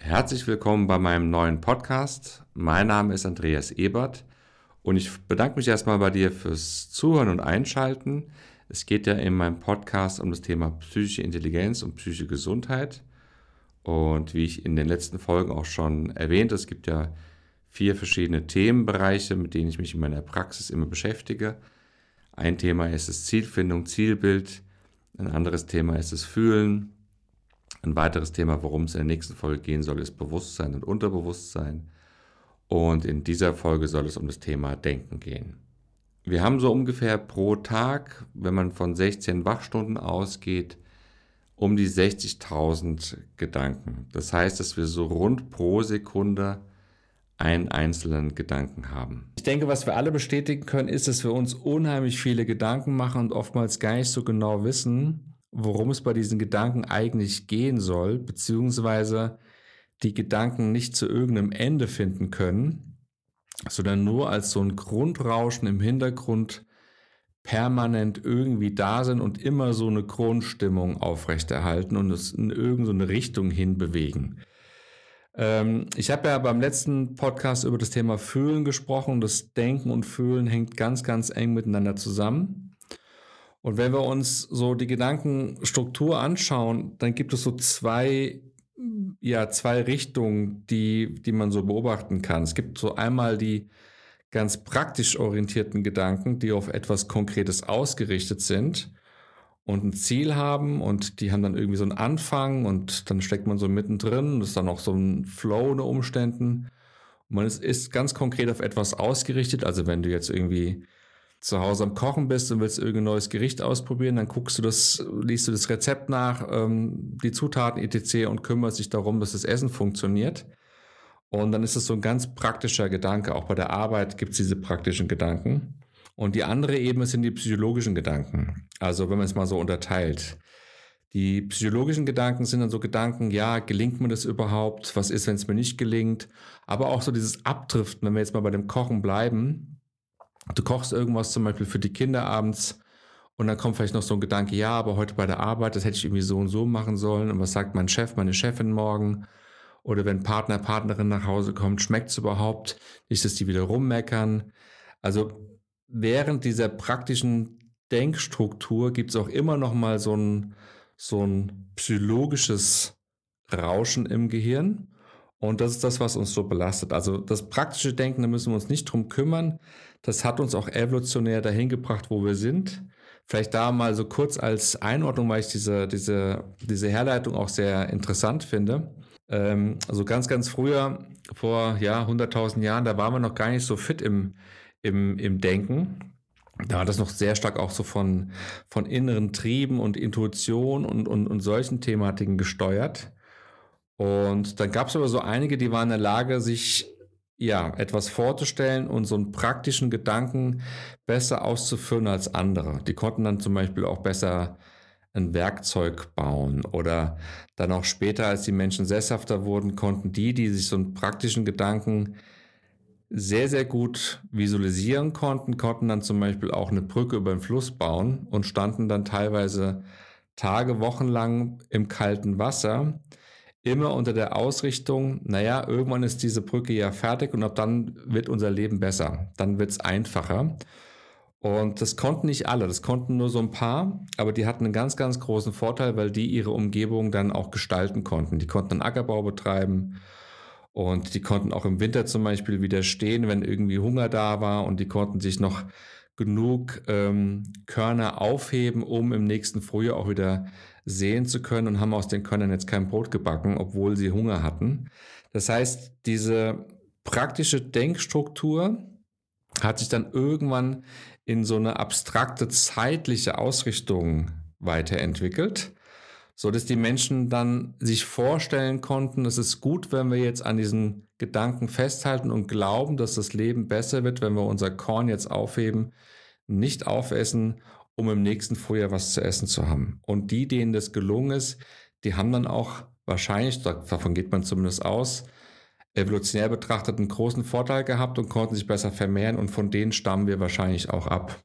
Herzlich willkommen bei meinem neuen Podcast. Mein Name ist Andreas Ebert und ich bedanke mich erstmal bei dir fürs Zuhören und Einschalten. Es geht ja in meinem Podcast um das Thema psychische Intelligenz und psychische Gesundheit. Und wie ich in den letzten Folgen auch schon erwähnt, es gibt ja vier verschiedene Themenbereiche, mit denen ich mich in meiner Praxis immer beschäftige. Ein Thema ist es Zielfindung, Zielbild. Ein anderes Thema ist es Fühlen. Ein weiteres Thema, worum es in der nächsten Folge gehen soll, ist Bewusstsein und Unterbewusstsein. Und in dieser Folge soll es um das Thema Denken gehen. Wir haben so ungefähr pro Tag, wenn man von 16 Wachstunden ausgeht, um die 60.000 Gedanken. Das heißt, dass wir so rund pro Sekunde einen einzelnen Gedanken haben. Ich denke, was wir alle bestätigen können, ist, dass wir uns unheimlich viele Gedanken machen und oftmals gar nicht so genau wissen, worum es bei diesen Gedanken eigentlich gehen soll, beziehungsweise die Gedanken nicht zu irgendeinem Ende finden können, sondern nur als so ein Grundrauschen im Hintergrund permanent irgendwie da sind und immer so eine Grundstimmung aufrechterhalten und es in irgendeine Richtung hinbewegen. Ähm, ich habe ja beim letzten Podcast über das Thema Fühlen gesprochen. Das Denken und Fühlen hängt ganz, ganz eng miteinander zusammen. Und wenn wir uns so die Gedankenstruktur anschauen, dann gibt es so zwei, ja, zwei Richtungen, die, die man so beobachten kann. Es gibt so einmal die ganz praktisch orientierten Gedanken, die auf etwas Konkretes ausgerichtet sind und ein Ziel haben und die haben dann irgendwie so einen Anfang und dann steckt man so mittendrin, das ist dann auch so ein Flow unter Umständen. Und man ist, ist ganz konkret auf etwas ausgerichtet, also wenn du jetzt irgendwie zu Hause am Kochen bist und willst irgendein neues Gericht ausprobieren, dann guckst du das, liest du das Rezept nach, ähm, die Zutaten etc. und kümmerst dich darum, dass das Essen funktioniert. Und dann ist es so ein ganz praktischer Gedanke. Auch bei der Arbeit gibt es diese praktischen Gedanken. Und die andere Ebene sind die psychologischen Gedanken. Also wenn man es mal so unterteilt. Die psychologischen Gedanken sind dann so Gedanken, ja, gelingt mir das überhaupt? Was ist, wenn es mir nicht gelingt? Aber auch so dieses Abdriften, wenn wir jetzt mal bei dem Kochen bleiben, du kochst irgendwas zum Beispiel für die Kinder abends und dann kommt vielleicht noch so ein Gedanke, ja, aber heute bei der Arbeit, das hätte ich irgendwie so und so machen sollen. Und was sagt mein Chef, meine Chefin morgen? Oder wenn Partner, Partnerin nach Hause kommt, schmeckt es überhaupt? Nicht, dass die wieder rummeckern. Also während dieser praktischen Denkstruktur gibt es auch immer noch mal so ein, so ein psychologisches Rauschen im Gehirn. Und das ist das, was uns so belastet. Also das praktische Denken, da müssen wir uns nicht drum kümmern. Das hat uns auch evolutionär dahin gebracht, wo wir sind. Vielleicht da mal so kurz als Einordnung, weil ich diese, diese, diese Herleitung auch sehr interessant finde. Ähm, also ganz, ganz früher, vor ja, 100.000 Jahren, da waren wir noch gar nicht so fit im, im, im Denken. Da war das noch sehr stark auch so von, von inneren Trieben und Intuition und, und, und solchen Thematiken gesteuert. Und dann gab es aber so einige, die waren in der Lage, sich ja etwas vorzustellen und so einen praktischen Gedanken besser auszuführen als andere. Die konnten dann zum Beispiel auch besser ein Werkzeug bauen oder dann auch später, als die Menschen sesshafter wurden, konnten die, die sich so einen praktischen Gedanken sehr, sehr gut visualisieren konnten, konnten dann zum Beispiel auch eine Brücke über den Fluss bauen und standen dann teilweise Tage, Wochen lang im kalten Wasser immer unter der Ausrichtung, naja, irgendwann ist diese Brücke ja fertig und ab dann wird unser Leben besser, dann wird es einfacher. Und das konnten nicht alle, das konnten nur so ein paar, aber die hatten einen ganz, ganz großen Vorteil, weil die ihre Umgebung dann auch gestalten konnten. Die konnten einen Ackerbau betreiben und die konnten auch im Winter zum Beispiel widerstehen, wenn irgendwie Hunger da war und die konnten sich noch genug ähm, Körner aufheben, um im nächsten Frühjahr auch wieder sehen zu können und haben aus den Körnern jetzt kein Brot gebacken, obwohl sie Hunger hatten. Das heißt, diese praktische Denkstruktur hat sich dann irgendwann in so eine abstrakte zeitliche Ausrichtung weiterentwickelt, so dass die Menschen dann sich vorstellen konnten, es ist gut, wenn wir jetzt an diesen Gedanken festhalten und glauben, dass das Leben besser wird, wenn wir unser Korn jetzt aufheben, nicht aufessen um im nächsten Frühjahr was zu essen zu haben. Und die, denen das gelungen ist, die haben dann auch wahrscheinlich, davon geht man zumindest aus, evolutionär betrachtet einen großen Vorteil gehabt und konnten sich besser vermehren und von denen stammen wir wahrscheinlich auch ab.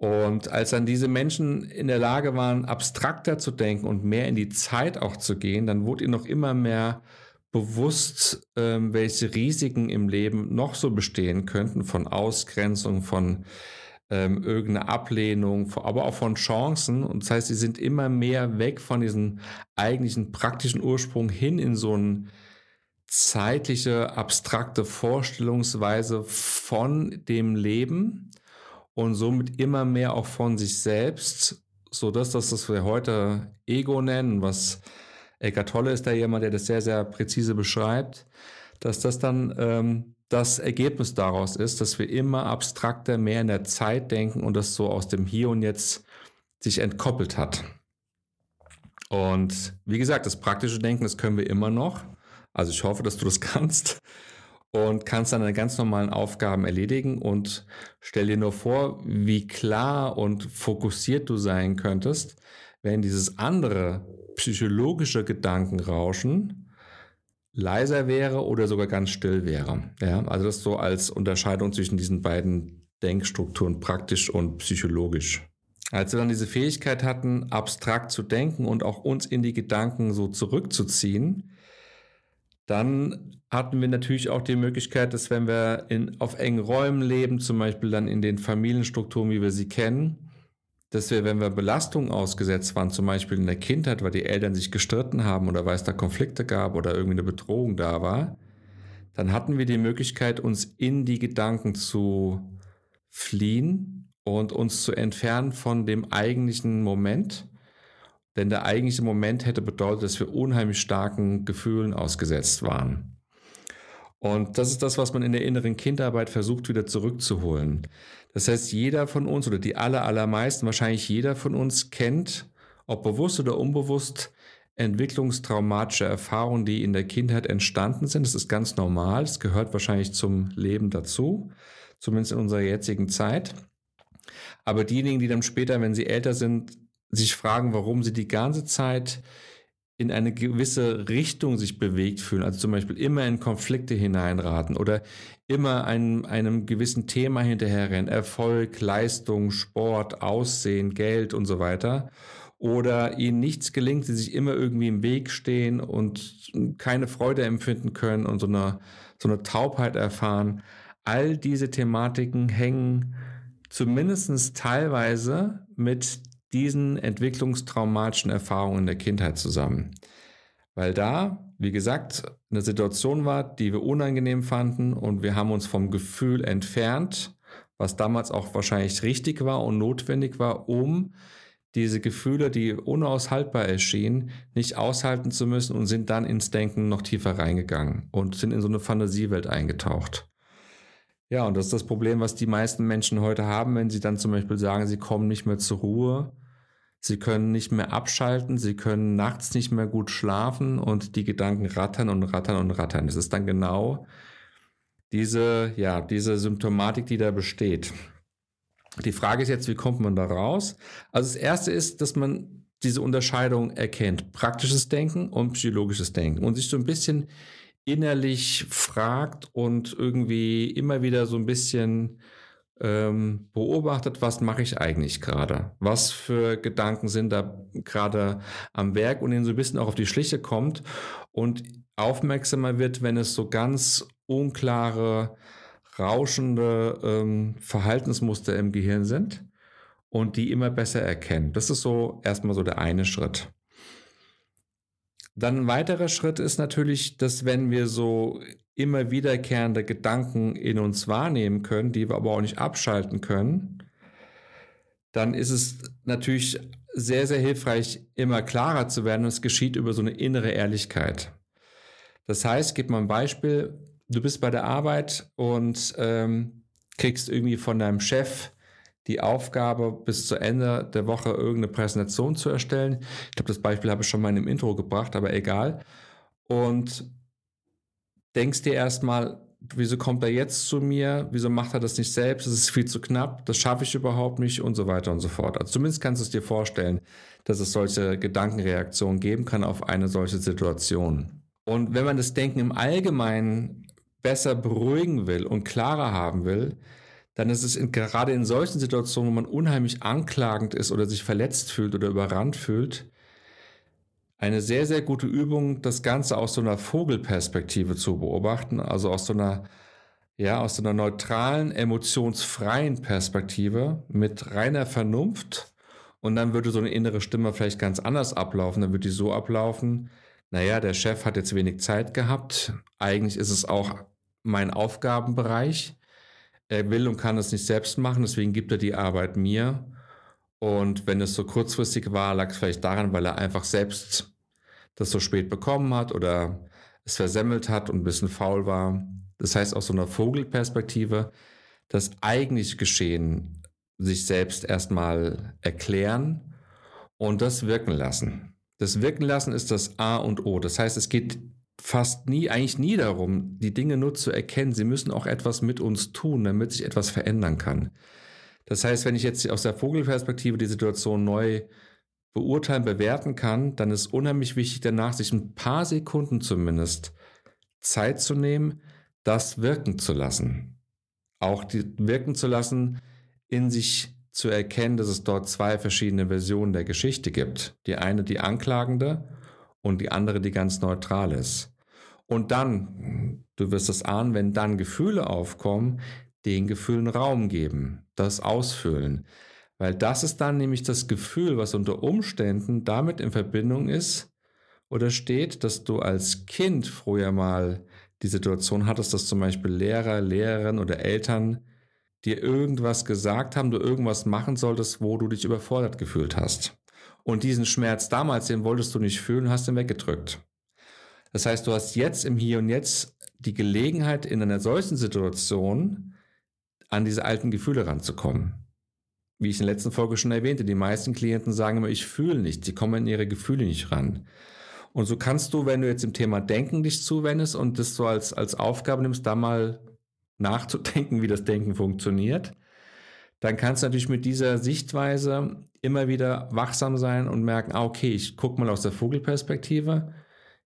Und als dann diese Menschen in der Lage waren, abstrakter zu denken und mehr in die Zeit auch zu gehen, dann wurde ihnen noch immer mehr bewusst, ähm, welche Risiken im Leben noch so bestehen könnten, von Ausgrenzung, von ähm, irgendeiner Ablehnung, aber auch von Chancen. Und das heißt, sie sind immer mehr weg von diesem eigentlichen praktischen Ursprung hin in so eine zeitliche, abstrakte Vorstellungsweise von dem Leben und somit immer mehr auch von sich selbst, so dass das, was wir heute Ego nennen, was Eckart Tolle ist da jemand, der das sehr, sehr präzise beschreibt, dass das dann ähm, das Ergebnis daraus ist, dass wir immer abstrakter mehr in der Zeit denken und das so aus dem Hier und Jetzt sich entkoppelt hat. Und wie gesagt, das praktische Denken, das können wir immer noch. Also ich hoffe, dass du das kannst und kannst dann deine ganz normalen Aufgaben erledigen und stell dir nur vor, wie klar und fokussiert du sein könntest, wenn dieses andere psychologische Gedankenrauschen leiser wäre oder sogar ganz still wäre. Ja, also das so als Unterscheidung zwischen diesen beiden Denkstrukturen, praktisch und psychologisch. Als wir dann diese Fähigkeit hatten, abstrakt zu denken und auch uns in die Gedanken so zurückzuziehen, dann hatten wir natürlich auch die Möglichkeit, dass wenn wir in, auf engen Räumen leben, zum Beispiel dann in den Familienstrukturen, wie wir sie kennen, dass wir, wenn wir Belastungen ausgesetzt waren, zum Beispiel in der Kindheit, weil die Eltern sich gestritten haben oder weil es da Konflikte gab oder irgendwie eine Bedrohung da war, dann hatten wir die Möglichkeit, uns in die Gedanken zu fliehen und uns zu entfernen von dem eigentlichen Moment denn der eigentliche Moment hätte bedeutet, dass wir unheimlich starken Gefühlen ausgesetzt waren. Und das ist das, was man in der inneren Kindarbeit versucht wieder zurückzuholen. Das heißt, jeder von uns oder die aller, allermeisten, wahrscheinlich jeder von uns kennt, ob bewusst oder unbewusst, entwicklungstraumatische Erfahrungen, die in der Kindheit entstanden sind. Das ist ganz normal. Das gehört wahrscheinlich zum Leben dazu, zumindest in unserer jetzigen Zeit. Aber diejenigen, die dann später, wenn sie älter sind, sich fragen, warum sie die ganze Zeit in eine gewisse Richtung sich bewegt fühlen, also zum Beispiel immer in Konflikte hineinraten oder immer einem, einem gewissen Thema hinterherrennen, Erfolg, Leistung, Sport, Aussehen, Geld und so weiter. Oder ihnen nichts gelingt, sie sich immer irgendwie im Weg stehen und keine Freude empfinden können und so eine, so eine Taubheit erfahren. All diese Thematiken hängen zumindest teilweise mit diesen entwicklungstraumatischen Erfahrungen der Kindheit zusammen. Weil da, wie gesagt, eine Situation war, die wir unangenehm fanden und wir haben uns vom Gefühl entfernt, was damals auch wahrscheinlich richtig war und notwendig war, um diese Gefühle, die unaushaltbar erschienen, nicht aushalten zu müssen und sind dann ins Denken noch tiefer reingegangen und sind in so eine Fantasiewelt eingetaucht. Ja, und das ist das Problem, was die meisten Menschen heute haben, wenn sie dann zum Beispiel sagen, sie kommen nicht mehr zur Ruhe Sie können nicht mehr abschalten, sie können nachts nicht mehr gut schlafen und die Gedanken rattern und rattern und rattern. Das ist dann genau diese, ja, diese Symptomatik, die da besteht. Die Frage ist jetzt, wie kommt man da raus? Also das erste ist, dass man diese Unterscheidung erkennt. Praktisches Denken und psychologisches Denken und sich so ein bisschen innerlich fragt und irgendwie immer wieder so ein bisschen ähm, beobachtet, was mache ich eigentlich gerade? Was für Gedanken sind da gerade am Werk und ihnen so ein bisschen auch auf die Schliche kommt und aufmerksamer wird, wenn es so ganz unklare, rauschende ähm, Verhaltensmuster im Gehirn sind und die immer besser erkennen. Das ist so erstmal so der eine Schritt. Dann ein weiterer Schritt ist natürlich, dass wenn wir so immer wiederkehrende Gedanken in uns wahrnehmen können, die wir aber auch nicht abschalten können, dann ist es natürlich sehr, sehr hilfreich, immer klarer zu werden. Und es geschieht über so eine innere Ehrlichkeit. Das heißt, gib mal ein Beispiel, du bist bei der Arbeit und ähm, kriegst irgendwie von deinem Chef die Aufgabe, bis zu Ende der Woche irgendeine Präsentation zu erstellen. Ich glaube, das Beispiel habe ich schon mal in dem Intro gebracht, aber egal. Und denkst dir erstmal, wieso kommt er jetzt zu mir? Wieso macht er das nicht selbst? Das ist viel zu knapp, das schaffe ich überhaupt nicht und so weiter und so fort. Also zumindest kannst du es dir vorstellen, dass es solche Gedankenreaktionen geben kann auf eine solche Situation. Und wenn man das Denken im Allgemeinen besser beruhigen will und klarer haben will, dann ist es in, gerade in solchen Situationen, wo man unheimlich anklagend ist oder sich verletzt fühlt oder überrannt fühlt, eine sehr, sehr gute Übung, das Ganze aus so einer Vogelperspektive zu beobachten, also aus so einer, ja, aus so einer neutralen, emotionsfreien Perspektive mit reiner Vernunft. Und dann würde so eine innere Stimme vielleicht ganz anders ablaufen. Dann würde die so ablaufen, naja, der Chef hat jetzt wenig Zeit gehabt. Eigentlich ist es auch mein Aufgabenbereich. Er will und kann es nicht selbst machen, deswegen gibt er die Arbeit mir. Und wenn es so kurzfristig war, lag es vielleicht daran, weil er einfach selbst das so spät bekommen hat oder es versemmelt hat und ein bisschen faul war. Das heißt, aus so einer Vogelperspektive, das eigentlich Geschehen sich selbst erstmal erklären und das wirken lassen. Das Wirken lassen ist das A und O. Das heißt, es geht fast nie, eigentlich nie darum, die Dinge nur zu erkennen. Sie müssen auch etwas mit uns tun, damit sich etwas verändern kann. Das heißt, wenn ich jetzt aus der Vogelperspektive die Situation neu beurteilen, bewerten kann, dann ist unheimlich wichtig danach, sich ein paar Sekunden zumindest Zeit zu nehmen, das wirken zu lassen. Auch die wirken zu lassen, in sich zu erkennen, dass es dort zwei verschiedene Versionen der Geschichte gibt. Die eine, die anklagende und die andere, die ganz neutral ist. Und dann, du wirst es ahnen, wenn dann Gefühle aufkommen, den Gefühlen Raum geben, das ausfüllen. Weil das ist dann nämlich das Gefühl, was unter Umständen damit in Verbindung ist oder steht, dass du als Kind früher mal die Situation hattest, dass zum Beispiel Lehrer, Lehrerinnen oder Eltern dir irgendwas gesagt haben, du irgendwas machen solltest, wo du dich überfordert gefühlt hast. Und diesen Schmerz damals, den wolltest du nicht fühlen, hast ihn weggedrückt. Das heißt, du hast jetzt im Hier und Jetzt die Gelegenheit, in einer solchen Situation an diese alten Gefühle ranzukommen. Wie ich in der letzten Folge schon erwähnte, die meisten Klienten sagen immer, ich fühle nichts, sie kommen in ihre Gefühle nicht ran. Und so kannst du, wenn du jetzt im Thema Denken dich zuwendest und das so als, als Aufgabe nimmst, da mal nachzudenken, wie das Denken funktioniert, dann kannst du natürlich mit dieser Sichtweise immer wieder wachsam sein und merken, ah, okay, ich gucke mal aus der Vogelperspektive.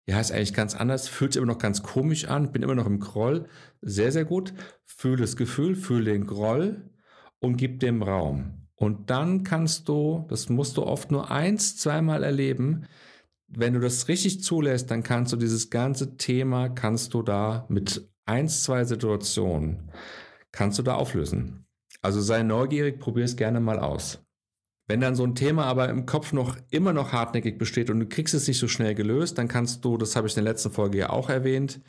Ja, ist eigentlich ganz anders, fühlt sich immer noch ganz komisch an, bin immer noch im Groll. Sehr, sehr gut. Fühle das Gefühl, fühle den Groll und gib dem Raum. Und dann kannst du, das musst du oft nur eins, zweimal erleben, wenn du das richtig zulässt, dann kannst du dieses ganze Thema, kannst du da mit eins, zwei Situationen, kannst du da auflösen. Also sei neugierig, probier es gerne mal aus. Wenn dann so ein Thema aber im Kopf noch immer noch hartnäckig besteht und du kriegst es nicht so schnell gelöst, dann kannst du, das habe ich in der letzten Folge ja auch erwähnt,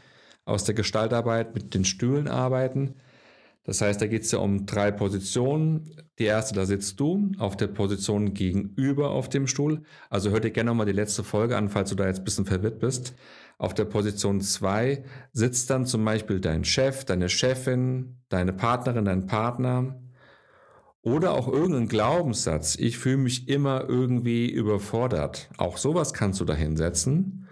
aus der Gestaltarbeit mit den Stühlen arbeiten. Das heißt, da geht es ja um drei Positionen. Die erste, da sitzt du auf der Position gegenüber auf dem Stuhl. Also hör dir gerne nochmal die letzte Folge an, falls du da jetzt ein bisschen verwirrt bist. Auf der Position 2 sitzt dann zum Beispiel dein Chef, deine Chefin, deine Partnerin, dein Partner oder auch irgendein Glaubenssatz. Ich fühle mich immer irgendwie überfordert. Auch sowas kannst du da hinsetzen.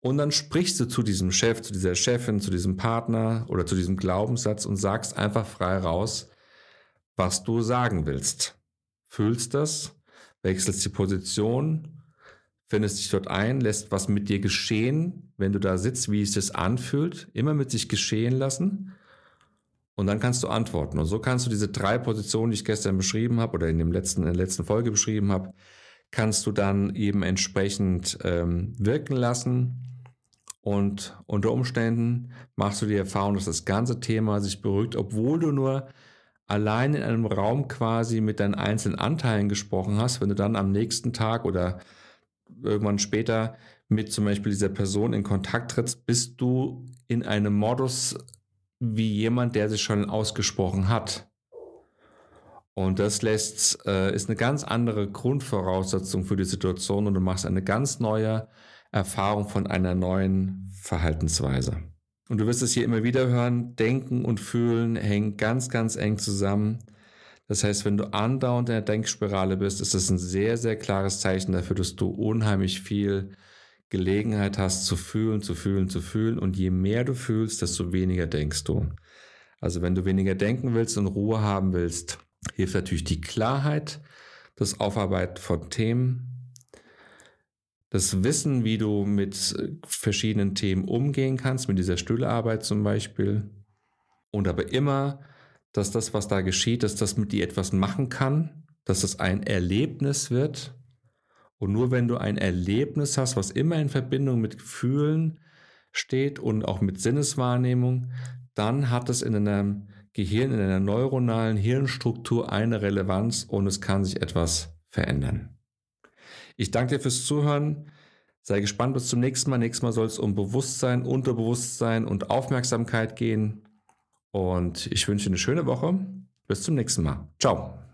Und dann sprichst du zu diesem Chef, zu dieser Chefin, zu diesem Partner oder zu diesem Glaubenssatz und sagst einfach frei raus, was du sagen willst. Fühlst das, wechselst die Position findest dich dort ein, lässt was mit dir geschehen, wenn du da sitzt, wie es sich anfühlt, immer mit sich geschehen lassen. Und dann kannst du antworten. Und so kannst du diese drei Positionen, die ich gestern beschrieben habe oder in, dem letzten, in der letzten Folge beschrieben habe, kannst du dann eben entsprechend ähm, wirken lassen. Und unter Umständen machst du die Erfahrung, dass das ganze Thema sich beruhigt, obwohl du nur allein in einem Raum quasi mit deinen einzelnen Anteilen gesprochen hast. Wenn du dann am nächsten Tag oder irgendwann später mit zum Beispiel dieser Person in Kontakt trittst, bist du in einem Modus wie jemand, der sich schon ausgesprochen hat. Und das lässt, äh, ist eine ganz andere Grundvoraussetzung für die Situation und du machst eine ganz neue Erfahrung von einer neuen Verhaltensweise. Und du wirst es hier immer wieder hören, Denken und Fühlen hängen ganz, ganz eng zusammen. Das heißt, wenn du andauernd in der Denkspirale bist, ist das ein sehr, sehr klares Zeichen dafür, dass du unheimlich viel Gelegenheit hast zu fühlen, zu fühlen, zu fühlen. Und je mehr du fühlst, desto weniger denkst du. Also wenn du weniger denken willst und Ruhe haben willst, hilft natürlich die Klarheit, das Aufarbeiten von Themen, das Wissen, wie du mit verschiedenen Themen umgehen kannst, mit dieser Stühlearbeit zum Beispiel. Und aber immer dass das, was da geschieht, dass das mit dir etwas machen kann, dass das ein Erlebnis wird. Und nur wenn du ein Erlebnis hast, was immer in Verbindung mit Gefühlen steht und auch mit Sinneswahrnehmung, dann hat es in deinem Gehirn, in einer neuronalen Hirnstruktur eine Relevanz und es kann sich etwas verändern. Ich danke dir fürs Zuhören. Sei gespannt bis zum nächsten Mal. Nächstes Mal soll es um Bewusstsein, Unterbewusstsein und Aufmerksamkeit gehen. Und ich wünsche eine schöne Woche. Bis zum nächsten Mal. Ciao.